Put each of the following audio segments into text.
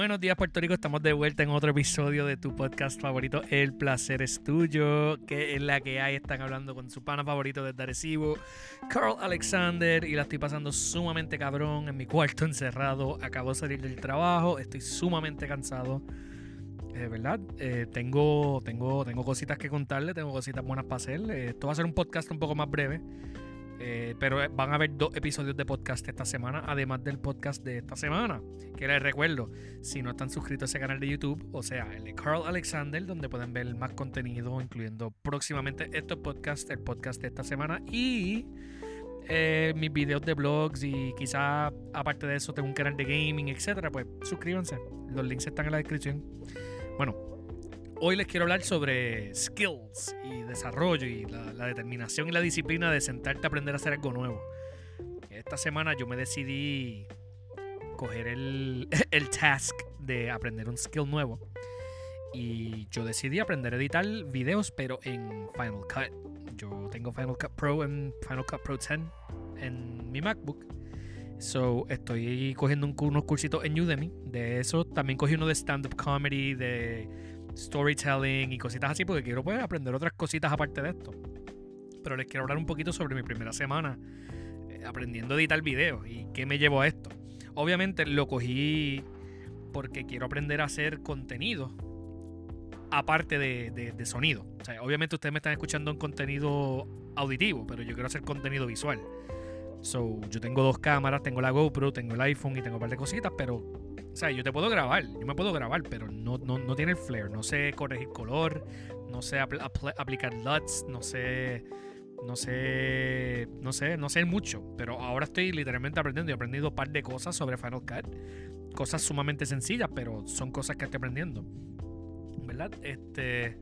Buenos días, Puerto Rico. Estamos de vuelta en otro episodio de tu podcast favorito, El placer es tuyo. Que es la que hay. Están hablando con su pana favorito desde Arecibo, Carl Alexander. Y la estoy pasando sumamente cabrón en mi cuarto encerrado. Acabo de salir del trabajo. Estoy sumamente cansado. Eh, ¿Verdad? Eh, tengo, tengo, tengo cositas que contarle. Tengo cositas buenas para hacer. Eh, esto va a ser un podcast un poco más breve. Eh, pero van a haber dos episodios de podcast esta semana, además del podcast de esta semana. Que les recuerdo, si no están suscritos a ese canal de YouTube, o sea, el de Carl Alexander, donde pueden ver más contenido, incluyendo próximamente estos podcasts, el podcast de esta semana y eh, mis videos de blogs y quizá aparte de eso tengo un canal de gaming, etcétera, pues suscríbanse. Los links están en la descripción. Bueno, Hoy les quiero hablar sobre skills y desarrollo y la, determinación y la disciplina de sentarte a aprender a hacer algo nuevo. Esta semana yo me decidí coger el, el task de aprender un skill nuevo. Y yo decidí aprender a editar videos, pero en Final Cut. Yo tengo Final Cut Pro en Final Cut Pro 10 en mi MacBook. So estoy cogiendo unos cursitos en Udemy. De eso también cogí uno de stand-up comedy, de storytelling y cositas así, porque quiero pues, aprender otras cositas aparte de esto. Pero les quiero hablar un poquito sobre mi primera semana eh, aprendiendo a editar videos y qué me llevó a esto. Obviamente lo cogí porque quiero aprender a hacer contenido aparte de, de, sonido. O sea, obviamente ustedes me están escuchando en contenido auditivo, pero yo quiero hacer contenido visual. So, yo tengo dos cámaras, tengo la GoPro, tengo el iPhone y tengo un par de cositas, pero o sea, yo te puedo grabar, yo me puedo grabar, pero no, no, tiene el flair. No sé corregir color, no sé aplicar LUTs, no sé. No sé. No sé, no sé mucho. Pero ahora estoy literalmente aprendiendo. He aprendido un par de cosas sobre Final Cut. Cosas sumamente sencillas, pero son cosas que estoy aprendiendo. ¿Verdad? Este.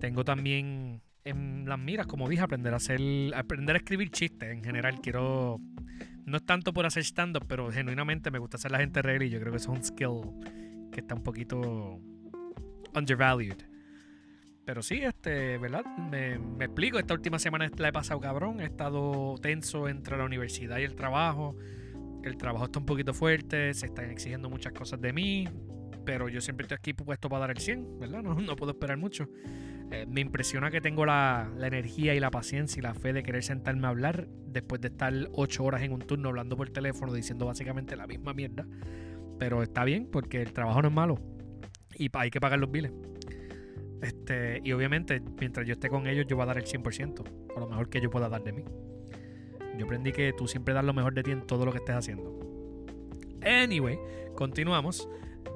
Tengo también en las miras, como dije, aprender a hacer. Aprender a escribir chistes. En general, quiero no es tanto por hacer stand-up, pero genuinamente me gusta hacer la gente reír y yo creo que es un skill que está un poquito undervalued. Pero sí, este, ¿verdad? Me, explico, esta última semana la he pasado cabrón, he estado tenso entre la universidad y el trabajo. El trabajo está un poquito fuerte, se están exigiendo muchas cosas de mí, pero yo siempre estoy aquí puesto para dar el 100, ¿verdad? No, puedo esperar mucho. Eh, me impresiona que tengo la, energía y la paciencia y la fe de querer sentarme a hablar después de estar ocho horas en un turno hablando por teléfono diciendo básicamente la misma mierda. Pero está bien porque el trabajo no es malo y hay que pagar los biles. Este, y obviamente, mientras yo esté con ellos, yo voy a dar el 100%, o lo mejor que yo pueda dar de mí. Yo aprendí que tú siempre das lo mejor de ti en todo lo que estés haciendo. Anyway, continuamos.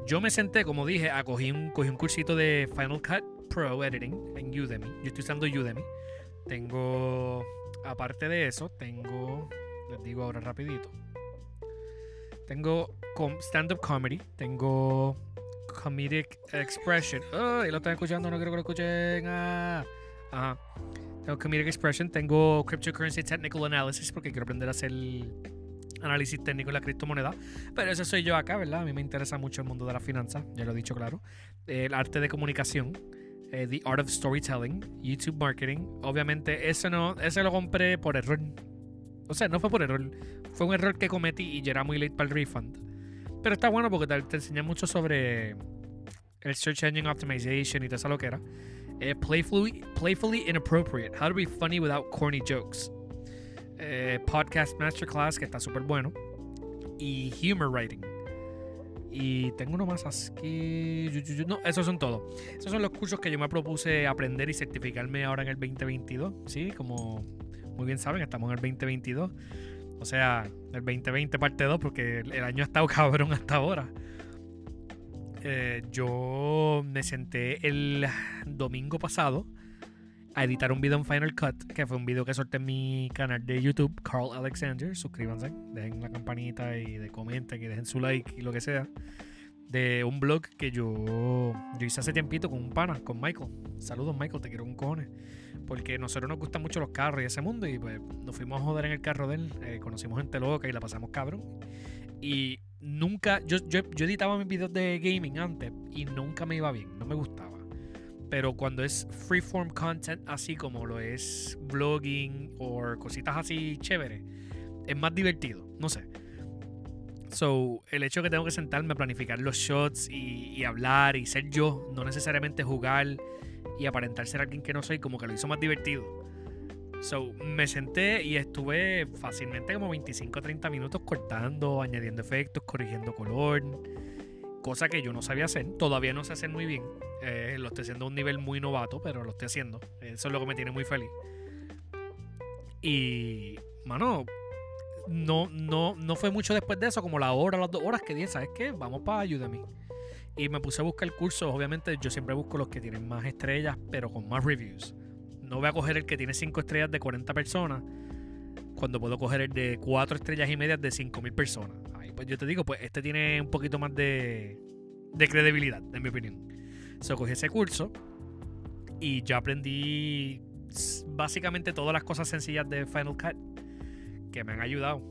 Yo me senté, como dije, a cogí un, cursito de Final Cut Pro Editing en Udemy. Yo estoy usando Udemy. Tengo, aparte de eso, tengo, les digo ahora rapidito. Tengo stand-up comedy, tengo comedic expression. Oh, y lo están escuchando, no quiero que lo escuchen. Ah, ajá. Tengo comedic expression, tengo cryptocurrency technical analysis porque quiero aprender a hacer análisis técnico de la criptomoneda. Pero eso soy yo acá, ¿verdad? A mí me interesa mucho el mundo de la finanza, ya lo he dicho claro. El arte de comunicación eh, The Art of Storytelling, YouTube Marketing. Obviamente, eso no, ese lo compré por error. O sea, no fue por error. Fue un error que cometí y ya era muy late para el refund. Pero está bueno porque te, enseña mucho sobre el Search Engine Optimization y todo eso lo que era. Eh, playfully, playfully Inappropriate. How to be funny without corny jokes. Eh, podcast Masterclass, que está súper bueno. Y Humor Writing. Y tengo uno más aquí. No, esos son todos. Esos son los cursos que yo me propuse aprender y certificarme ahora en el 2022. Sí, como muy bien saben, estamos en el 2022. O sea, el 2020 parte 2, porque el año ha estado cabrón hasta ahora. Eh, yo me senté el domingo pasado a editar un video en Final Cut, que fue un video que solté en mi canal de YouTube, Carl Alexander. Suscríbanse, dejen la campanita y de comenten y dejen su like y lo que sea. De un blog que yo, yo hice hace tiempito con un pana, con Michael. Saludos, Michael, te quiero un cojones. Porque nosotros nos gustan mucho los carros y ese mundo. Y pues nos fuimos a joder en el carro de él. Eh, conocimos gente loca y la pasamos cabrón. Y nunca, yo, yo, yo editaba mis videos de gaming antes y nunca me iba bien, no me gustaba pero cuando es freeform content, así como lo es blogging o cositas así chéveres, es más divertido. No sé. So, el hecho de que tengo que sentarme a planificar los shots y, y, hablar y ser yo, no necesariamente jugar y aparentar ser alguien que no soy, como que lo hizo más divertido. So, me senté y estuve fácilmente como 25 o 30 minutos cortando, añadiendo efectos, corrigiendo color, cosa que yo no sabía hacer. Todavía no sé hacer muy bien. Eh, lo estoy haciendo a un nivel muy novato, pero lo estoy haciendo. Eso es lo que me tiene muy feliz. Y, mano, no, no, no fue mucho después de eso, como la hora, las dos horas que dije, ¿sabes qué? Vamos para Udemy. Y me puse a buscar el curso. Obviamente, yo siempre busco los que tienen más estrellas, pero con más reviews. No voy a coger el que tiene 5 estrellas de 40 personas, cuando puedo coger el de 4 estrellas y medias de 5.000 personas. Pues yo te digo, pues este tiene un poquito más de, de credibilidad, en mi opinión. So, cogí ese curso y ya aprendí básicamente todas las cosas sencillas de Final Cut que me han ayudado.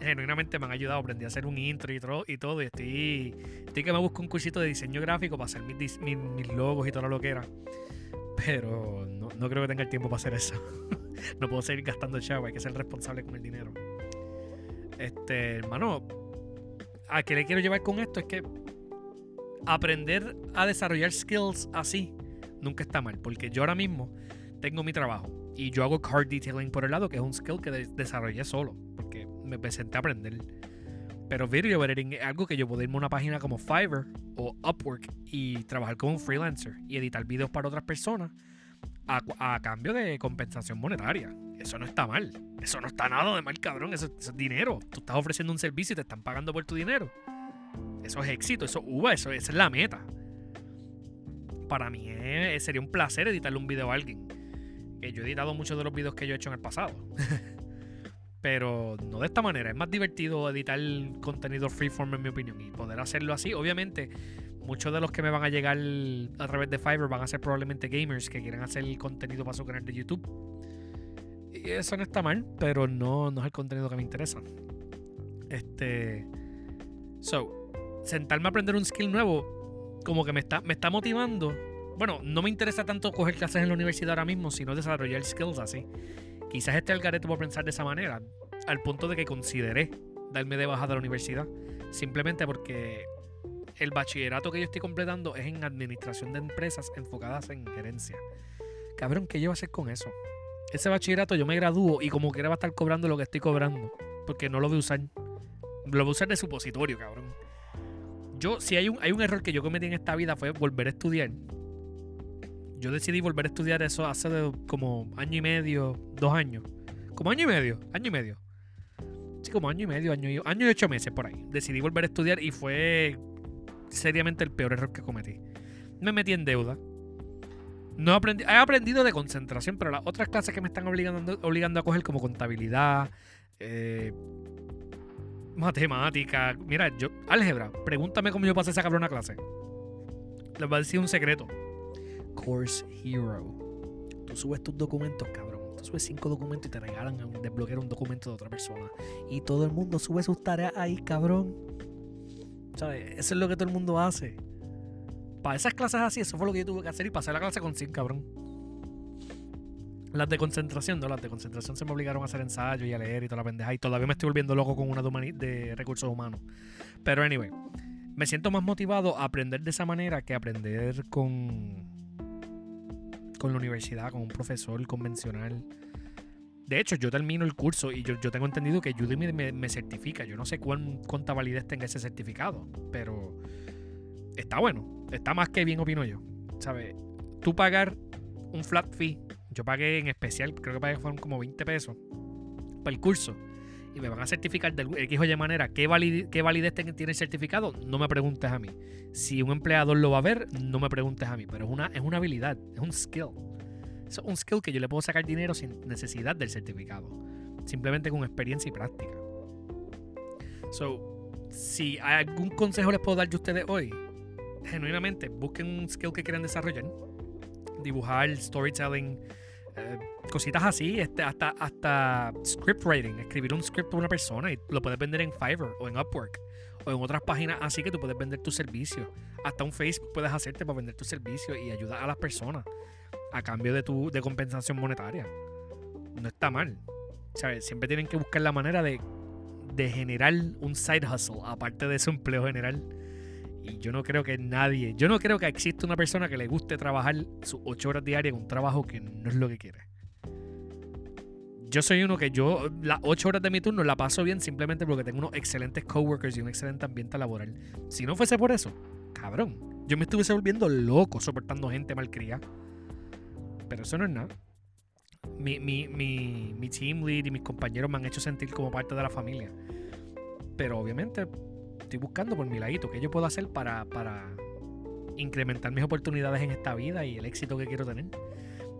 Genuinamente me han ayudado. Aprendí a hacer un intro y todo. Y, todo, y estoy, estoy que me busco un cursito de diseño gráfico para hacer mis, mis, logos y todo lo que era. Pero no, no, creo que tenga el tiempo para hacer eso. no puedo seguir gastando chavo. Hay que ser responsable con el dinero. Este, hermano, a qué le quiero llevar con esto es que aprender a desarrollar skills así nunca está mal. Porque yo ahora mismo tengo mi trabajo y yo hago card detailing por el lado, que es un skill que desarrollé solo, porque me presenté a aprender. Pero video editing es algo que yo puedo irme a una página como Fiverr o Upwork y trabajar como un freelancer y editar videos para otras personas a, cambio de compensación monetaria. Eso no está mal. Eso no está nada de mal, cabrón. Eso, es dinero. Tú estás ofreciendo un servicio y te están pagando por tu dinero. Eso es éxito. Eso, uh, eso esa es la meta. Para mí sería un placer editarle un video a alguien que yo he editado muchos de los videos que yo he hecho en el pasado. Pero no de esta manera. Es más divertido editar contenido freeform, en mi opinión. Y poder hacerlo así. Obviamente, muchos de los que me van a llegar a través de Fiverr van a ser probablemente gamers que quieren hacer el contenido para su canal de YouTube. Y eso no está mal, pero no, no es el contenido que me interesa. Este. So, sentarme a aprender un skill nuevo, como que me está, me está motivando bueno, no me interesa tanto coger clases en la universidad ahora mismo, sino desarrollar skills así. Quizás esté al gareto por pensar de esa manera, al punto de que consideré darme de baja de la universidad, simplemente porque el bachillerato que yo estoy completando es en administración de empresas enfocadas en gerencia. Cabrón, ¿qué yo voy a hacer con eso? Ese bachillerato yo me gradúo y como quiera va a estar cobrando lo que estoy cobrando, porque no lo voy a usar. Lo voy a usar de supositorio, cabrón. Yo, si hay un, hay un error que yo cometí en esta vida fue volver a estudiar yo decidí volver a estudiar eso hace como año y medio, dos años. Como año y medio, año y medio. Sí, como año y medio, año y, año y ocho meses por ahí. Decidí volver a estudiar y fue seriamente el peor error que cometí. Me metí en deuda. No aprendí, he aprendido de concentración, pero las otras clases que me están obligando, obligando a coger como contabilidad, eh, matemática, mira, yo, álgebra, pregúntame cómo yo pasé esa cabrona clase. Les voy a decir un secreto. Course Hero. Tú subes tus documentos, cabrón. Tú subes cinco documentos y te regalan desbloquear un documento de otra persona. Y todo el mundo sube sus tareas ahí, cabrón. Eso es lo que todo el mundo hace. Para esas clases así, eso fue lo que yo tuve que hacer y pasé la clase con 100, cabrón. Las de concentración, no, las de concentración se me obligaron a hacer ensayo y a leer y toda la pendeja. Y todavía me estoy volviendo loco con una de, de recursos humanos. Pero anyway, me siento más motivado a aprender de esa manera que aprender con con la universidad, con un profesor convencional. De hecho, yo termino el curso y yo, tengo entendido que Udemy me, certifica. Yo no sé cuán, cuánta validez tenga ese certificado, pero está bueno. Está más que bien, opino yo. ¿Sabes? Tú pagar un flat fee. Yo pagué en especial, creo que pagué fueron como 20 pesos para el curso y me van a certificar del X o Y manera qué, validez, tiene el certificado, no me preguntes a mí. Si un empleador lo va a ver, no me preguntes a mí. Pero es una, es una habilidad, es un skill. Es un skill que yo le puedo sacar dinero sin necesidad del certificado. Simplemente con experiencia y práctica. So, si hay algún consejo les puedo dar de ustedes hoy, genuinamente busquen un skill que quieran desarrollar. Dibujar, storytelling, eh, cositas así, este, hasta, hasta script writing, escribir un script para una persona y lo puedes vender en Fiverr o en Upwork o en otras páginas así que tú puedes vender tu servicio. Hasta un Facebook puedes hacerte para vender tu servicio y ayudar a las personas a cambio de tu de compensación monetaria. No está mal. Siempre tienen que buscar la manera de, de generar un side hustle, aparte de su empleo general. Y yo no creo que nadie, yo no creo que exista una persona que le guste trabajar sus ocho horas diarias en un trabajo que no es lo que quiere. Yo soy uno que yo las ocho horas de mi turno la paso bien simplemente porque tengo unos excelentes coworkers y un excelente ambiente laboral. Si no fuese por eso, cabrón, yo me estuviese volviendo loco soportando gente malcriada. Pero eso no es nada. Mi, mi, mi, mi team lead y mis compañeros me han hecho sentir como parte de la familia. Pero obviamente estoy buscando por mi ladito qué yo puedo hacer para, para incrementar mis oportunidades en esta vida y el éxito que quiero tener.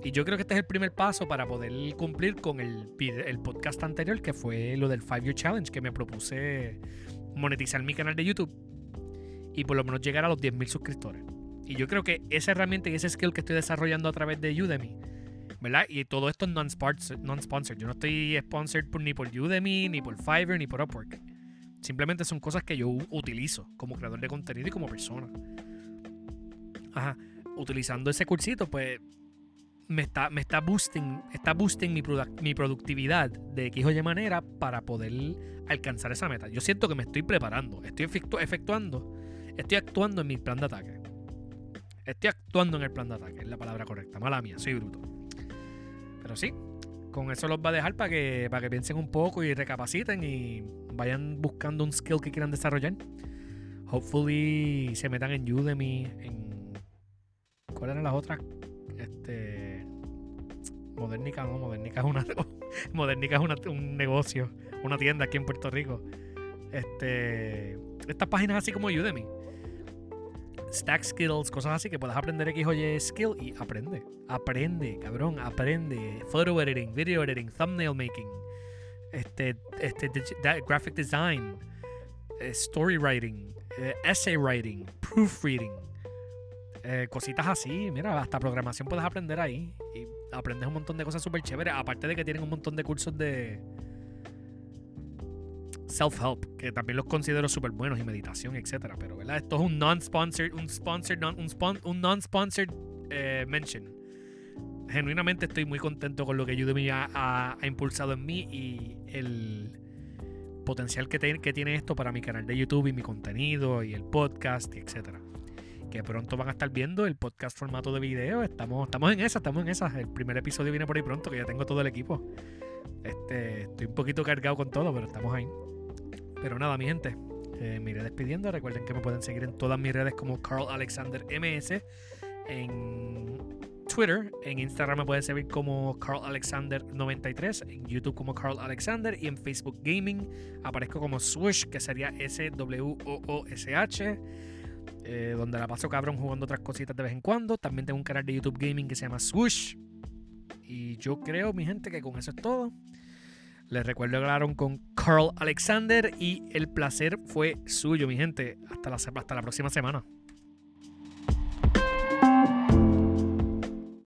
Y yo creo que este es el primer paso para poder cumplir con el, el podcast anterior, que fue lo del 5 Year Challenge, que me propuse monetizar mi canal de YouTube y por lo menos llegar a los 10.000 suscriptores. Y yo creo que esa herramienta y ese skill que estoy desarrollando a través de Udemy, ¿verdad? Y todo esto es non-sponsored. yo no estoy sponsored ni por Udemy, ni por Fiverr, ni por Upwork. Simplemente son cosas que yo utilizo como creador de contenido y como persona. Ajá. Utilizando ese cursito, pues me está, me está boosting, está boosting mi, mi productividad de X o Y manera para poder alcanzar esa meta. Yo siento que me estoy preparando, estoy efectuando, estoy actuando en mi plan de ataque. Estoy actuando en el plan de ataque, es la palabra correcta. Mala mía, soy bruto. Pero sí, con eso los va a dejar para que, para que piensen un poco y recapaciten y vayan buscando un skill que quieran desarrollar. Hopefully se metan en Udemy, en... ¿Cuáles eran las otras? Este... Modernica, no, Modernica es una... Modernica es un negocio, una tienda aquí en Puerto Rico. Este... Estas páginas así como Udemy stack skills, cosas así que puedas aprender X o Y skill y aprende. Aprende, cabrón, aprende. Photo editing, video editing, thumbnail making, este, este, graphic design, eh, story writing, eh, essay writing, proofreading. Eh, cositas así, mira, hasta programación puedes aprender ahí y aprendes un montón de cosas súper chéveres. Aparte de que tienen un montón de cursos de, self-help, que también los considero súper buenos y meditación, etcétera. Pero, ¿verdad? Esto es un non-sponsored, un sponsored, un, non-sponsored eh, mention. Genuinamente estoy muy contento con lo que Udemy ha, ha, impulsado en mí y el potencial que, que tiene esto para mi canal de YouTube y mi contenido y el podcast, etcétera. Que pronto van a estar viendo el podcast formato de video. Estamos, estamos en esa, estamos en esa. El primer episodio viene por ahí pronto, que ya tengo todo el equipo. Este, estoy un poquito cargado con todo, pero estamos ahí. Pero nada, mi gente, eh, me iré despidiendo. Recuerden que me pueden seguir en todas mis redes como Carl Alexander MS. En Twitter, en Instagram me pueden seguir como Carl Alexander 93, en YouTube como Carl Alexander y en Facebook Gaming aparezco como Swoosh, que sería S-W-O-O-S-H. Eh, donde la paso cabrón jugando otras cositas de vez en cuando. También tengo un canal de YouTube Gaming que se llama Swoosh. Y yo creo, mi gente, que con eso es todo. Les recuerdo que hablaron con Carl Alexander y el placer fue suyo, mi gente. Hasta la, hasta la próxima semana.